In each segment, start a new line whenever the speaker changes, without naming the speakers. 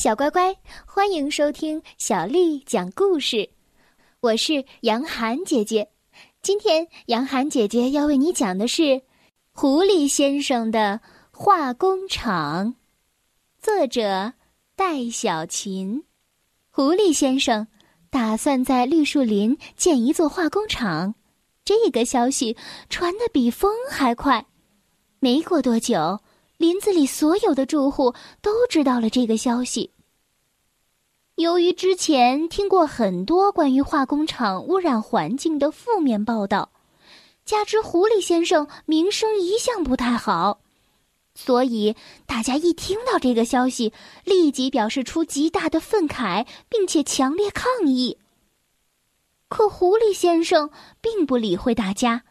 小乖乖，欢迎收听小丽讲故事。我是杨涵姐姐，今天杨涵姐姐要为你讲的是《狐狸先生的化工厂》，作者戴小琴。狐狸先生打算在绿树林建一座化工厂，这个消息传得比风还快。没过多久。林子里所有的住户都知道了这个消息。由于之前听过很多关于化工厂污染环境的负面报道，加之狐狸先生名声一向不太好，所以大家一听到这个消息，立即表示出极大的愤慨，并且强烈抗议。可狐狸先生并不理会大家，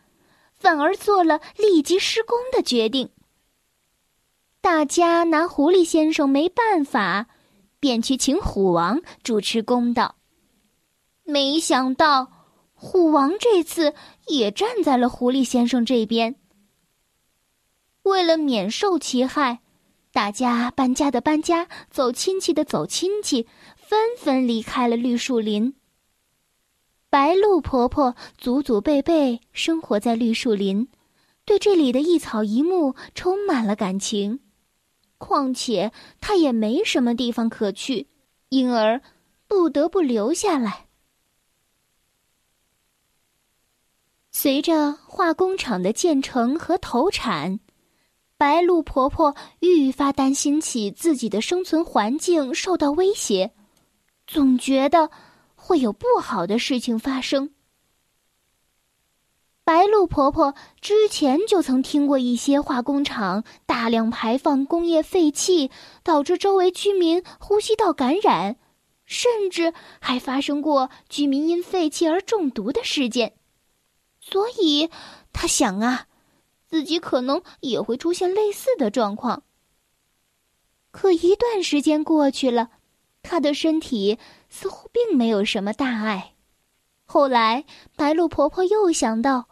反而做了立即施工的决定。大家拿狐狸先生没办法，便去请虎王主持公道。没想到，虎王这次也站在了狐狸先生这边。为了免受其害，大家搬家的搬家，走亲戚的走亲戚，纷纷离开了绿树林。白鹿婆婆祖祖辈辈生活在绿树林，对这里的一草一木充满了感情。况且他也没什么地方可去，因而不得不留下来。随着化工厂的建成和投产，白鹿婆婆愈发担心起自己的生存环境受到威胁，总觉得会有不好的事情发生。白鹿婆婆之前就曾听过一些化工厂大量排放工业废气，导致周围居民呼吸道感染，甚至还发生过居民因废气而中毒的事件。所以，她想啊，自己可能也会出现类似的状况。可一段时间过去了，她的身体似乎并没有什么大碍。后来，白鹿婆婆又想到。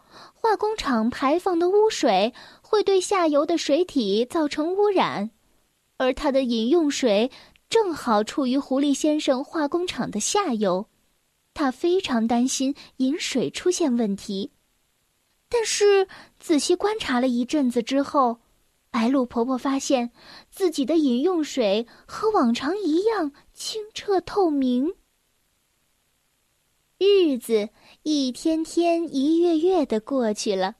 化工厂排放的污水会对下游的水体造成污染，而它的饮用水正好处于狐狸先生化工厂的下游，他非常担心饮水出现问题。但是仔细观察了一阵子之后，白鹿婆婆发现自己的饮用水和往常一样清澈透明。日子一天天、一月月的过去了，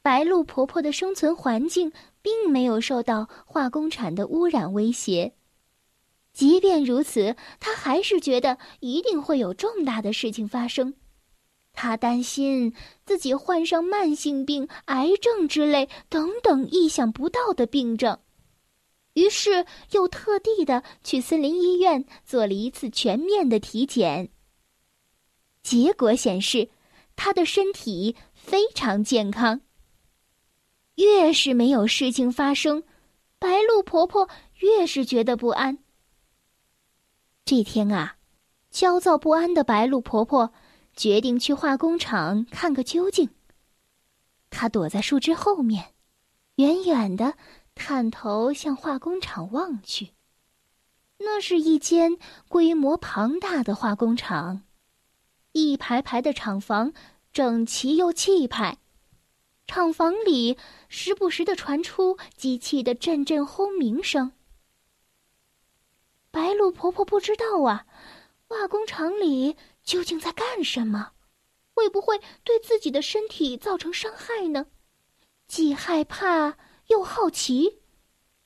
白鹿婆婆的生存环境并没有受到化工厂的污染威胁。即便如此，她还是觉得一定会有重大的事情发生。她担心自己患上慢性病、癌症之类等等意想不到的病症，于是又特地的去森林医院做了一次全面的体检。结果显示，他的身体非常健康。越是没有事情发生，白鹿婆婆越是觉得不安。这天啊，焦躁不安的白鹿婆婆决定去化工厂看个究竟。她躲在树枝后面，远远的探头向化工厂望去。那是一间规模庞大的化工厂。一排排的厂房，整齐又气派。厂房里时不时的传出机器的阵阵轰鸣声。白鹿婆婆不知道啊，化工厂里究竟在干什么？会不会对自己的身体造成伤害呢？既害怕又好奇，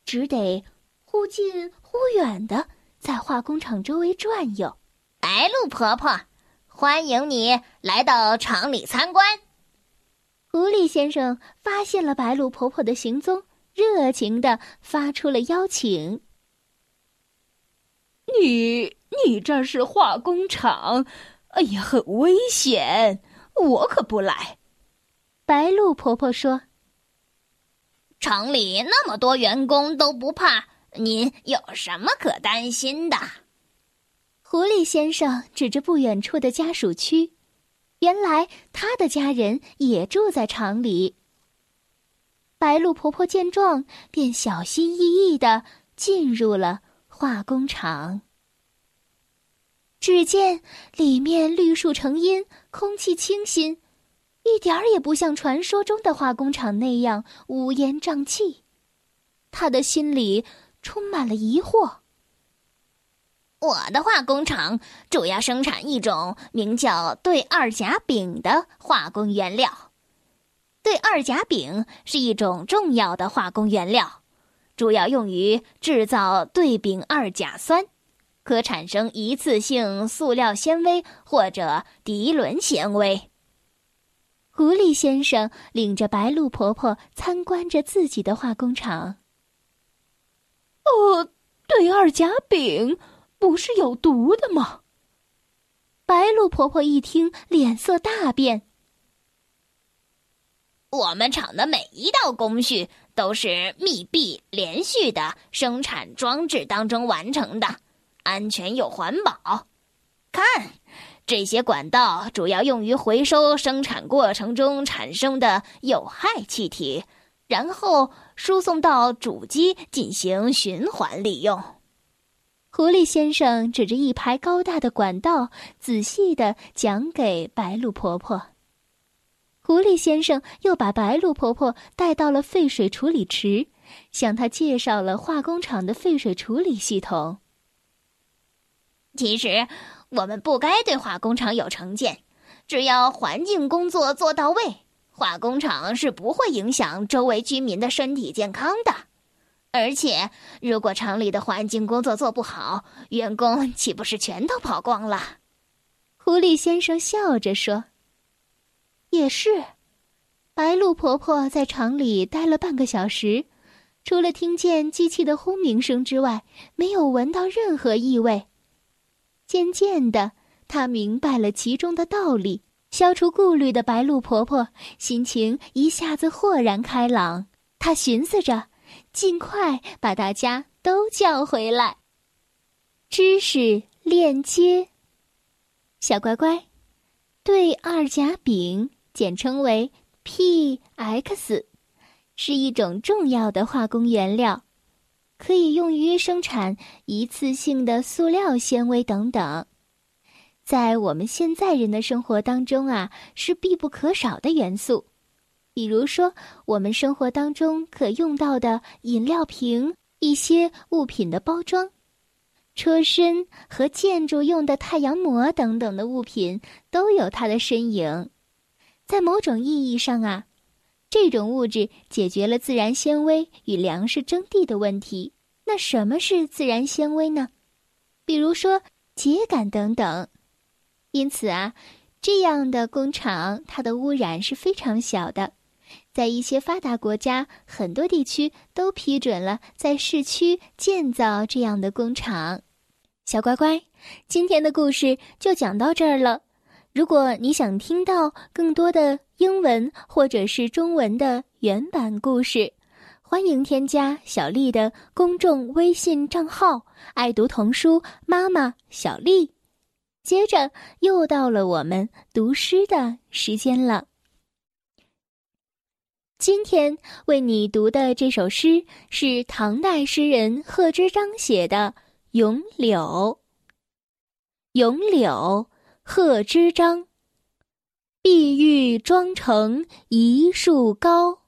只得忽近忽远的在化工厂周围转悠。
白鹿婆婆。欢迎你来到厂里参观。
狐狸先生发现了白鹿婆婆的行踪，热情的发出了邀请。
你你这是化工厂，哎呀，很危险，我可不来。
白鹿婆婆说：“
厂里那么多员工都不怕，您有什么可担心的？”
狐狸先生指着不远处的家属区，原来他的家人也住在厂里。白鹿婆婆见状，便小心翼翼的进入了化工厂。只见里面绿树成荫，空气清新，一点儿也不像传说中的化工厂那样乌烟瘴气。他的心里充满了疑惑。
我的化工厂主要生产一种名叫对二甲丙的化工原料。对二甲丙是一种重要的化工原料，主要用于制造对丙二甲酸，可产生一次性塑料纤维或者涤纶纤维。
狐狸先生领着白鹿婆婆参观着自己的化工厂。
哦，对二甲丙。不是有毒的吗？
白鹿婆婆一听，脸色大变。
我们厂的每一道工序都是密闭、连续的生产装置当中完成的，安全又环保。看，这些管道主要用于回收生产过程中产生的有害气体，然后输送到主机进行循环利用。
狐狸先生指着一排高大的管道，仔细的讲给白鹿婆婆。狐狸先生又把白鹿婆婆带到了废水处理池，向她介绍了化工厂的废水处理系统。
其实，我们不该对化工厂有成见，只要环境工作做到位，化工厂是不会影响周围居民的身体健康的。而且，如果厂里的环境工作做不好，员工岂不是全都跑光了？
狐狸先生笑着说：“也是。”白鹿婆婆在厂里待了半个小时，除了听见机器的轰鸣声之外，没有闻到任何异味。渐渐的，她明白了其中的道理。消除顾虑的白鹿婆婆心情一下子豁然开朗。她寻思着。尽快把大家都叫回来。知识链接，小乖乖，对二甲丙简称为 PX，是一种重要的化工原料，可以用于生产一次性的塑料纤维等等。在我们现在人的生活当中啊，是必不可少的元素。比如说，我们生活当中可用到的饮料瓶、一些物品的包装、车身和建筑用的太阳膜等等的物品，都有它的身影。在某种意义上啊，这种物质解决了自然纤维与粮食征地的问题。那什么是自然纤维呢？比如说秸秆等等。因此啊，这样的工厂它的污染是非常小的。在一些发达国家，很多地区都批准了在市区建造这样的工厂。小乖乖，今天的故事就讲到这儿了。如果你想听到更多的英文或者是中文的原版故事，欢迎添加小丽的公众微信账号“爱读童书妈妈小丽”。接着又到了我们读诗的时间了。今天为你读的这首诗是唐代诗人贺知章写的《咏柳》。《咏柳》贺知章。碧玉妆成一树高，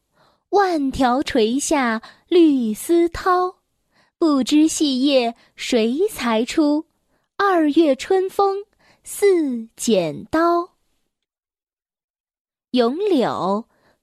万条垂下绿丝绦。不知细叶谁裁出？二月春风似剪刀。《咏柳》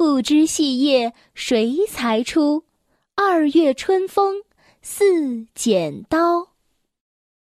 不知细叶谁裁出？二月春风似剪刀。